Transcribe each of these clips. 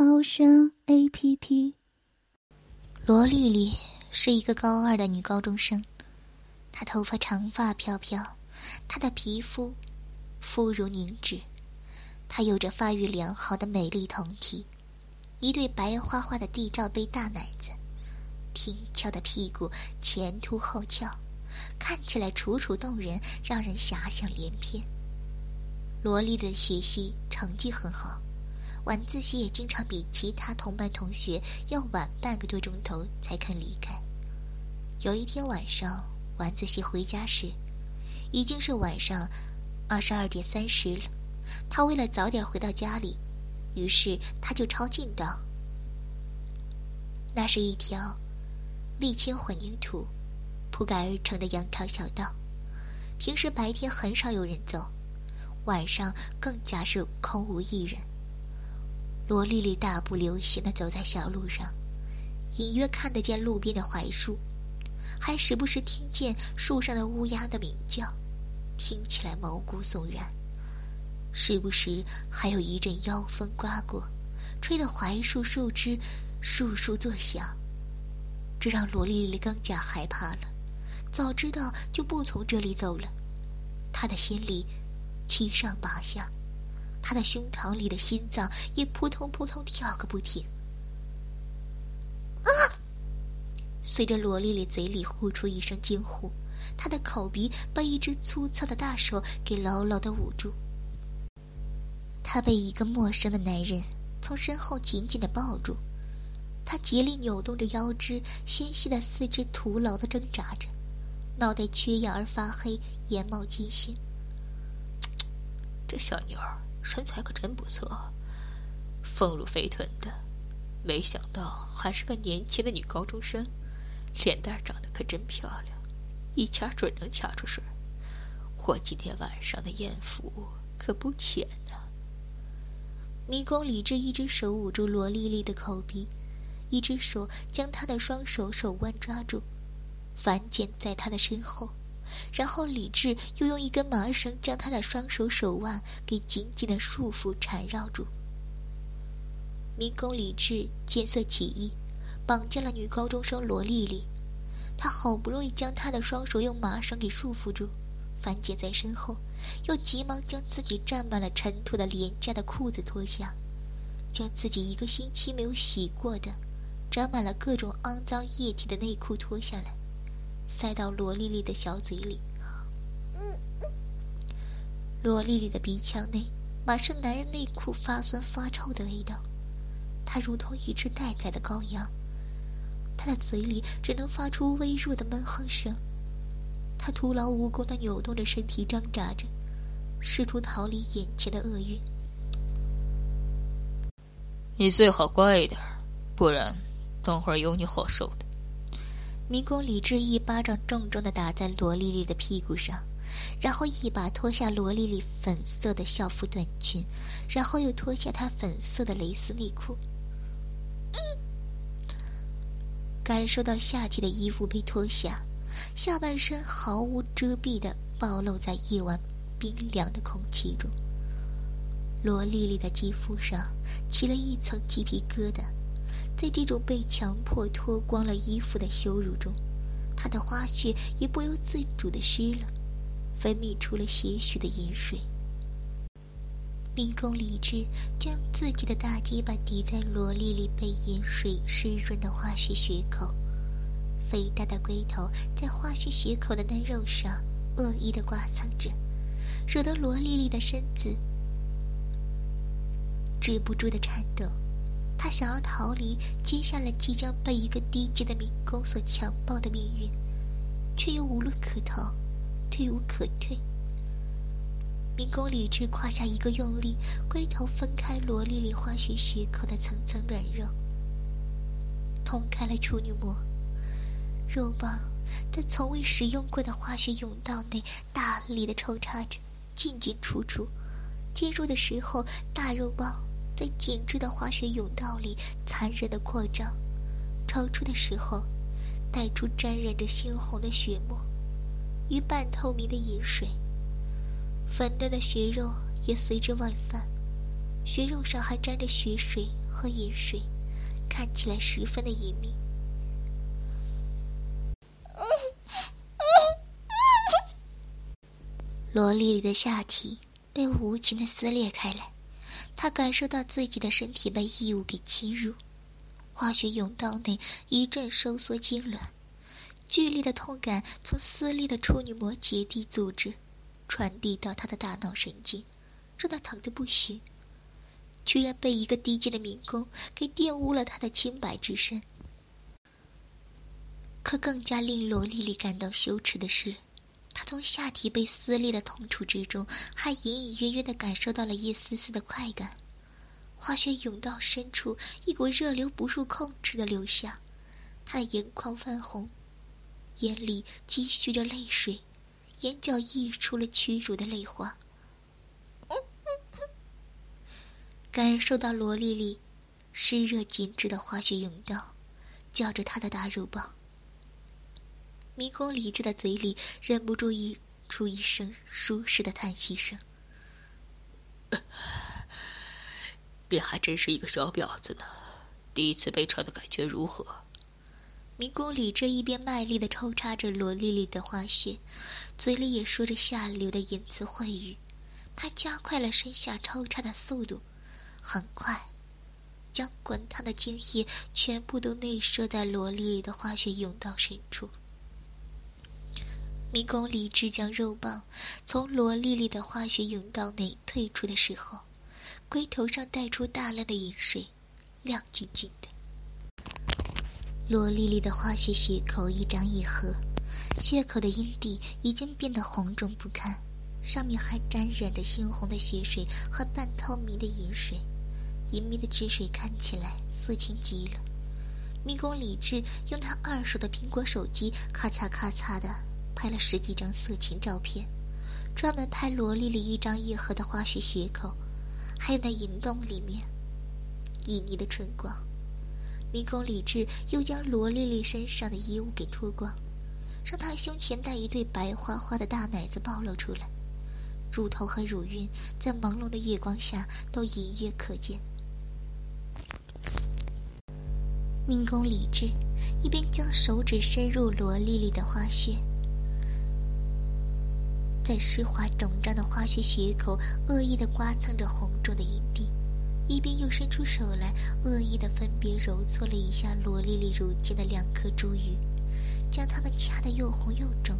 猫声 A P P。罗丽丽是一个高二的女高中生，她头发长发飘飘，她的皮肤肤如凝脂，她有着发育良好的美丽酮体，一对白花花的地罩杯大奶子，挺翘的屁股前凸后翘，看起来楚楚动人，让人遐想连篇。罗丽的学习成绩很好，晚自习也经常比其他同班同学要晚半个多钟头才肯离开。有一天晚上，晚自习回家时，已经是晚上二十二点三十了。他为了早点回到家里，于是他就抄近道。那是一条沥青混凝土铺盖而成的羊肠小道，平时白天很少有人走。晚上更加是空无一人。罗丽丽大步流星的走在小路上，隐约看得见路边的槐树，还时不时听见树上的乌鸦的鸣叫，听起来毛骨悚然。时不时还有一阵妖风刮过，吹得槐树树枝簌簌作响，这让罗丽丽更加害怕了。早知道就不从这里走了，她的心里。七上八下，他的胸膛里的心脏也扑通扑通跳个不停。啊！随着罗丽丽嘴里呼出一声惊呼，她的口鼻被一只粗糙的大手给牢牢的捂住。她被一个陌生的男人从身后紧紧的抱住，他竭力扭动着腰肢，纤细的四肢徒劳的挣扎着，脑袋缺氧而发黑，眼冒金星。这小妞儿身材可真不错，丰乳肥臀的，没想到还是个年轻的女高中生，脸蛋长得可真漂亮，一掐准能掐出水。我今天晚上的艳福可不浅呢。迷宫李治一只手捂住罗丽丽的口鼻，一只手将她的双手手腕抓住，反剪在她的身后。然后李治又用一根麻绳将他的双手手腕给紧紧的束缚缠绕住。民工李智见色起意，绑架了女高中生罗丽丽。他好不容易将她的双手用麻绳给束缚住，反剪在身后，又急忙将自己沾满了尘土的廉价的裤子脱下，将自己一个星期没有洗过的、沾满了各种肮脏液体的内裤脱下来。塞到罗丽丽的小嘴里，罗丽丽的鼻腔内满是男人内裤发酸发臭的味道，她如同一只待宰的羔羊，她的嘴里只能发出微弱的闷哼声，她徒劳无功的扭动着身体挣扎着，试图逃离眼前的厄运。你最好乖一点，不然等会儿有你好受的。迷宫李治一巴掌重重的打在罗丽丽的屁股上，然后一把脱下罗丽丽粉色的校服短裙，然后又脱下她粉色的蕾丝内裤。感受到下体的衣服被脱下，下半身毫无遮蔽的暴露在夜晚冰凉的空气中。罗丽丽的肌肤上起了一层鸡皮疙瘩。在这种被强迫脱光了衣服的羞辱中，他的花絮也不由自主的湿了，分泌出了些许的饮水。民工李智将自己的大鸡巴抵在罗丽丽被饮水湿润的花絮穴口，肥大的龟头在花絮穴口的嫩肉上恶意的刮蹭着，惹得罗丽丽的身子止不住的颤抖。他想要逃离接下来即将被一个低级的民工所强暴的命运，却又无路可逃，退无可退。民工李治胯下一个用力，龟头分开罗丽丽花穴穴口的层层软肉，捅开了处女膜，肉棒在从未使用过的化学甬道内大力的抽插着，进进出出。进入的时候，大肉棒在紧致的滑雪甬道里残忍的扩张；超出的时候，带出沾染着猩红的血沫与半透明的饮水。粉嫩的血肉也随之外翻，血肉上还沾着血水和饮水。看起来十分的隐秘。萝莉莉的下体被无情的撕裂开来，她感受到自己的身体被异物给侵入，化学甬道内一阵收缩痉挛，剧烈的痛感从撕裂的处女膜结缔组织传递到她的大脑神经，让他疼得不行。居然被一个低贱的民工给玷污了他的清白之身。可更加令罗丽丽感到羞耻的是，她从下体被撕裂的痛楚之中，还隐隐约约的感受到了一丝丝的快感。化学甬道深处，一股热流不受控制的流下，她的眼眶泛红，眼里积蓄着泪水，眼角溢出了屈辱的泪花。感受到罗丽丽湿热紧致的化学甬道，叫着她的大肉棒。迷宫理智的嘴里忍不住溢出一声舒适的叹息声。你还真是一个小婊子呢！第一次被穿的感觉如何？迷宫里这一边卖力的抽插着罗丽丽的花穴，嘴里也说着下流的淫词秽语。他加快了身下抽插的速度。很快，将滚烫的精液全部都内射在罗莉莉的花穴甬道深处。迷宫理智将肉棒从萝莉莉的化学甬道内退出的时候，龟头上带出大量的饮水，亮晶晶的。萝莉莉的化学血口一张一合，血口的阴蒂已经变得红肿不堪，上面还沾染着猩红的血水和半透明的饮水。隐秘的汁水看起来色情极了。迷宫李智用他二手的苹果手机，咔嚓咔嚓的拍了十几张色情照片，专门拍萝莉莉一张一合的花絮血口，还有那银洞里面旖旎的春光。迷宫李智又将萝莉莉身上的衣物给脱光，让她胸前带一对白花花的大奶子暴露出来，乳头和乳晕在朦胧的月光下都隐约可见。命宫理智一边将手指伸入罗莉莉的花穴，在湿滑肿胀的花穴血口恶意的刮蹭着红肿的阴蒂，一边又伸出手来恶意的分别揉搓了一下罗莉莉乳尖的两颗珠玉，将它们掐得又红又肿，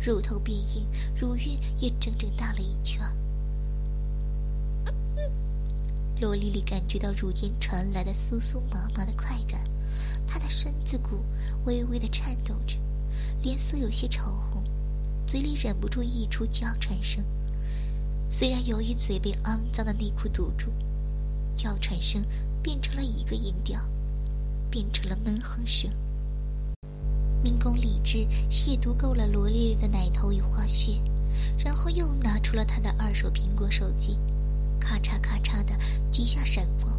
乳头变硬，乳晕也整整大了一圈。罗莉莉感觉到乳尖传来的酥酥麻麻的快感，她的身子骨微微的颤抖着，脸色有些潮红，嘴里忍不住溢出娇喘声。虽然由于嘴被肮脏的内裤堵住，娇喘声变成了一个音调，变成了闷哼声。民工理智亵渎够了罗莉莉的奶头与花穴，然后又拿出了他的二手苹果手机。咔嚓咔嚓的几下闪光，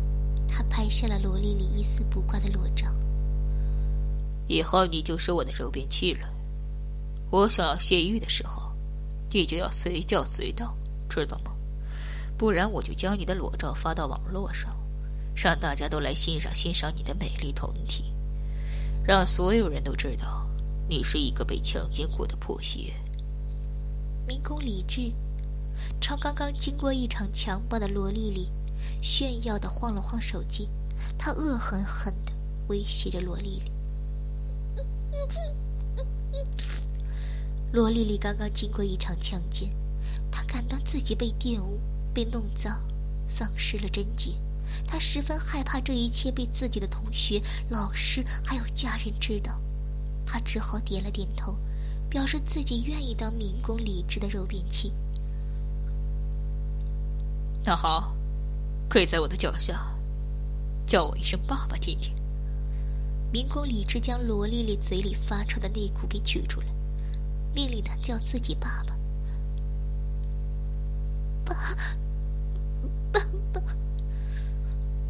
他拍下了罗莉莉一丝不挂的裸照。以后你就是我的肉便器了，我想要泄欲的时候，你就要随叫随到，知道吗？不然我就将你的裸照发到网络上，让大家都来欣赏欣赏你的美丽酮体，让所有人都知道你是一个被强奸过的破鞋。民工李智。朝刚刚经过一场强暴的罗莉莉炫耀的晃了晃手机，他恶狠狠的威胁着罗莉莉。罗丽丽刚刚经过一场强奸，她感到自己被玷污、被弄脏、丧失了贞洁，她十分害怕这一切被自己的同学、老师还有家人知道，她只好点了点头，表示自己愿意当民工理智的肉便器。那好，跪在我的脚下，叫我一声爸爸听听。民工理智将罗丽丽嘴里发出的内裤给取出来，命令她叫自己爸爸。爸，爸爸。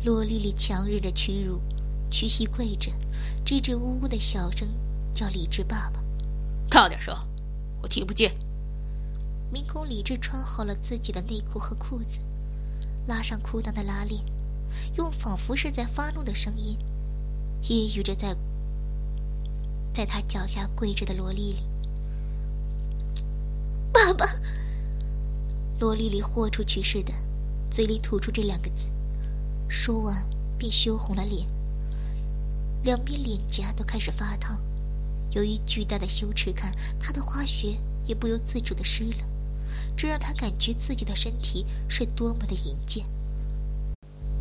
罗丽丽强忍着屈辱，屈膝跪着，支支吾吾的小声叫理智爸爸。大点声，我听不见。民工理智穿好了自己的内裤和裤子，拉上裤裆的拉链，用仿佛是在发怒的声音，揶揄着在在他脚下跪着的罗丽丽。爸爸。罗丽丽豁出去似的，嘴里吐出这两个字，说完便羞红了脸，两边脸颊都开始发烫。由于巨大的羞耻感，她的花穴也不由自主的湿了，这让她感觉自己的身体是多么的淫贱。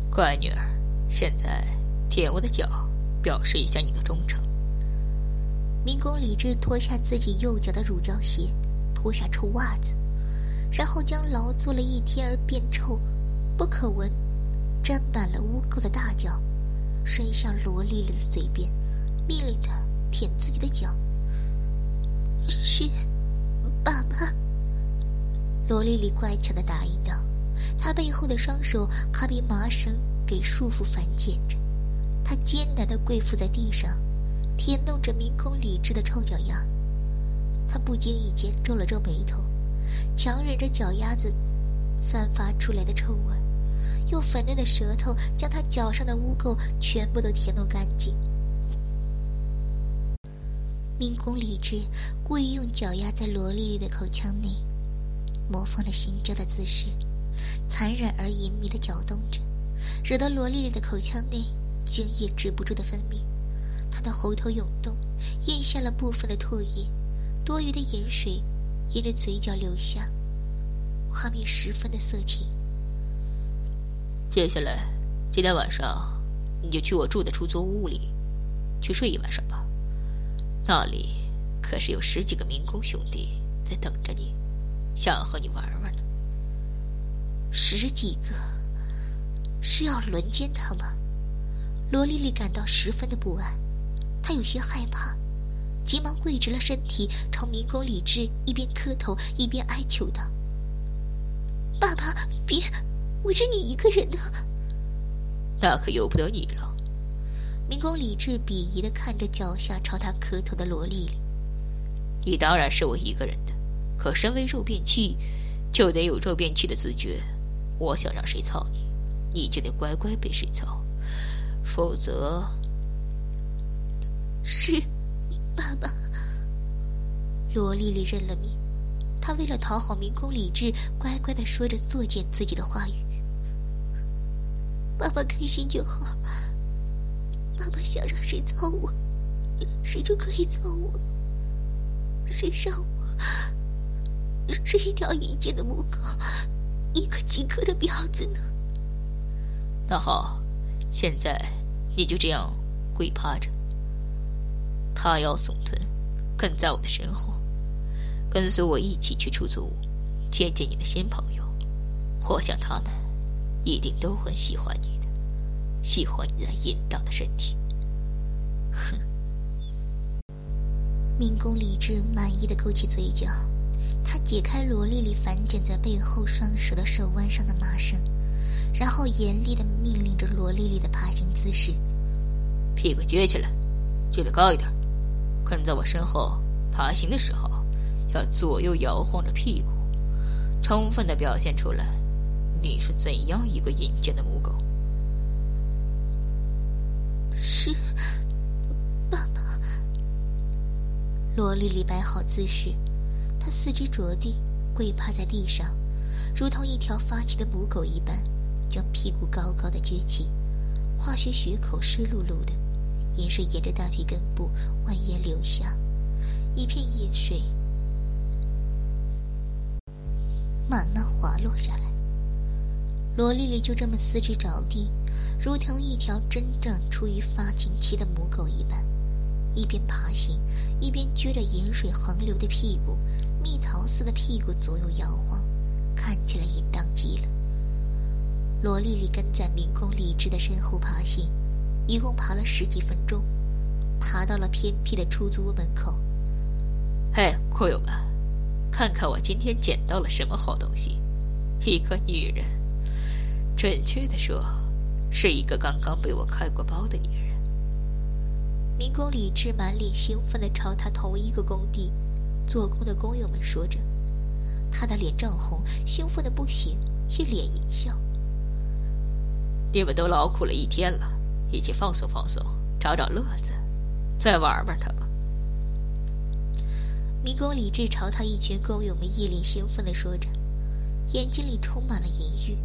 乖女儿，现在舔我的脚，表示一下你的忠诚。民工李治脱下自己右脚的乳胶鞋，脱下臭袜子。然后将劳作了一天而变臭、不可闻、沾满了污垢的大脚伸向罗丽丽的嘴边，命令她舔自己的脚。是，爸爸。罗丽丽乖巧的答应道，她背后的双手还被麻绳给束缚反剪着，她艰难的跪伏在地上，舔弄着明空理智的臭脚丫。她不经意间皱了皱眉头。强忍着脚丫子散发出来的臭味，用粉嫩的舌头将他脚上的污垢全部都舔弄干净。民工理智故意用脚丫在罗丽丽的口腔内模仿着性交的姿势，残忍而隐秘的搅动着，惹得罗丽丽的口腔内精液止不住的分泌，她的喉头涌动，咽下了部分的唾液，多余的盐水。沿着嘴角流下，画面十分的色情。接下来，今天晚上你就去我住的出租屋里去睡一晚上吧。那里可是有十几个民工兄弟在等着你，想和你玩玩呢。十几个是要轮奸他吗？罗丽丽感到十分的不安，她有些害怕。急忙跪直了身体，朝民工李治一边磕头一边哀求道：“爸爸，别，我是你一个人的。”那可由不得你了。民工李治鄙夷的看着脚下朝他磕头的罗丽丽：“你当然是我一个人的，可身为肉便器，就得有肉便器的自觉。我想让谁操你，你就得乖乖被谁操，否则……是。”爸爸，罗丽丽认了命。她为了讨好民工理智，乖乖的说着作践自己的话语。爸爸开心就好。爸爸想让谁操我，谁就可以操我。谁让我是一条淫贱的母狗，一个饥渴的婊子呢？那好，现在你就这样跪趴着。他腰耸臀，跟在我的身后，跟随我一起去出租屋，见见你的新朋友。我想他们一定都很喜欢你的，喜欢你那淫荡的身体。哼！民工李智满意的勾起嘴角，他解开罗丽丽反剪在背后双手的手腕上的麻绳，然后严厉的命令着罗丽丽的爬行姿势：屁股撅起来，撅得高一点。跟在我身后爬行的时候，要左右摇晃着屁股，充分的表现出来你是怎样一个淫贱的母狗。是，爸爸。罗丽丽摆好姿势，她四肢着地，跪趴在地上，如同一条发情的母狗一般，将屁股高高的撅起，化学血口湿漉漉的。饮水沿着大腿根部蜿蜒流下，一片饮水慢慢滑落下来。罗丽丽就这么四肢着地，如同一条真正处于发情期的母狗一般，一边爬行，一边撅着饮水横流的屁股，蜜桃似的屁股左右摇晃，看起来淫荡极了。罗丽丽跟在民工李智的身后爬行。一共爬了十几分钟，爬到了偏僻的出租屋门口。嘿，库友们，看看我今天捡到了什么好东西！一个女人，准确的说，是一个刚刚被我开过包的女人。民工李志满脸兴奋的朝他同一个工地做工的工友们说着，他的脸涨红，兴奋的不行，一脸淫笑。你们都劳苦了一天了，一起放松放松，找找乐子，再玩玩他吧。民工李智朝他一群工友们一脸兴奋的说着。眼睛里充满了淫欲，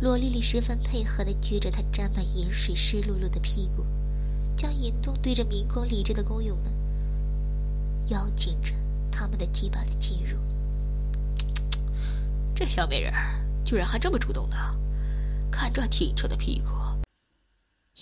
罗丽丽十分配合的撅着她沾满盐水、湿漉漉的屁股，将银洞对着迷宫李智的工友们，邀请着他们的鸡巴的进入。这小美人儿居然还这么主动呢，看这挺翘的屁股。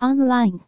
online。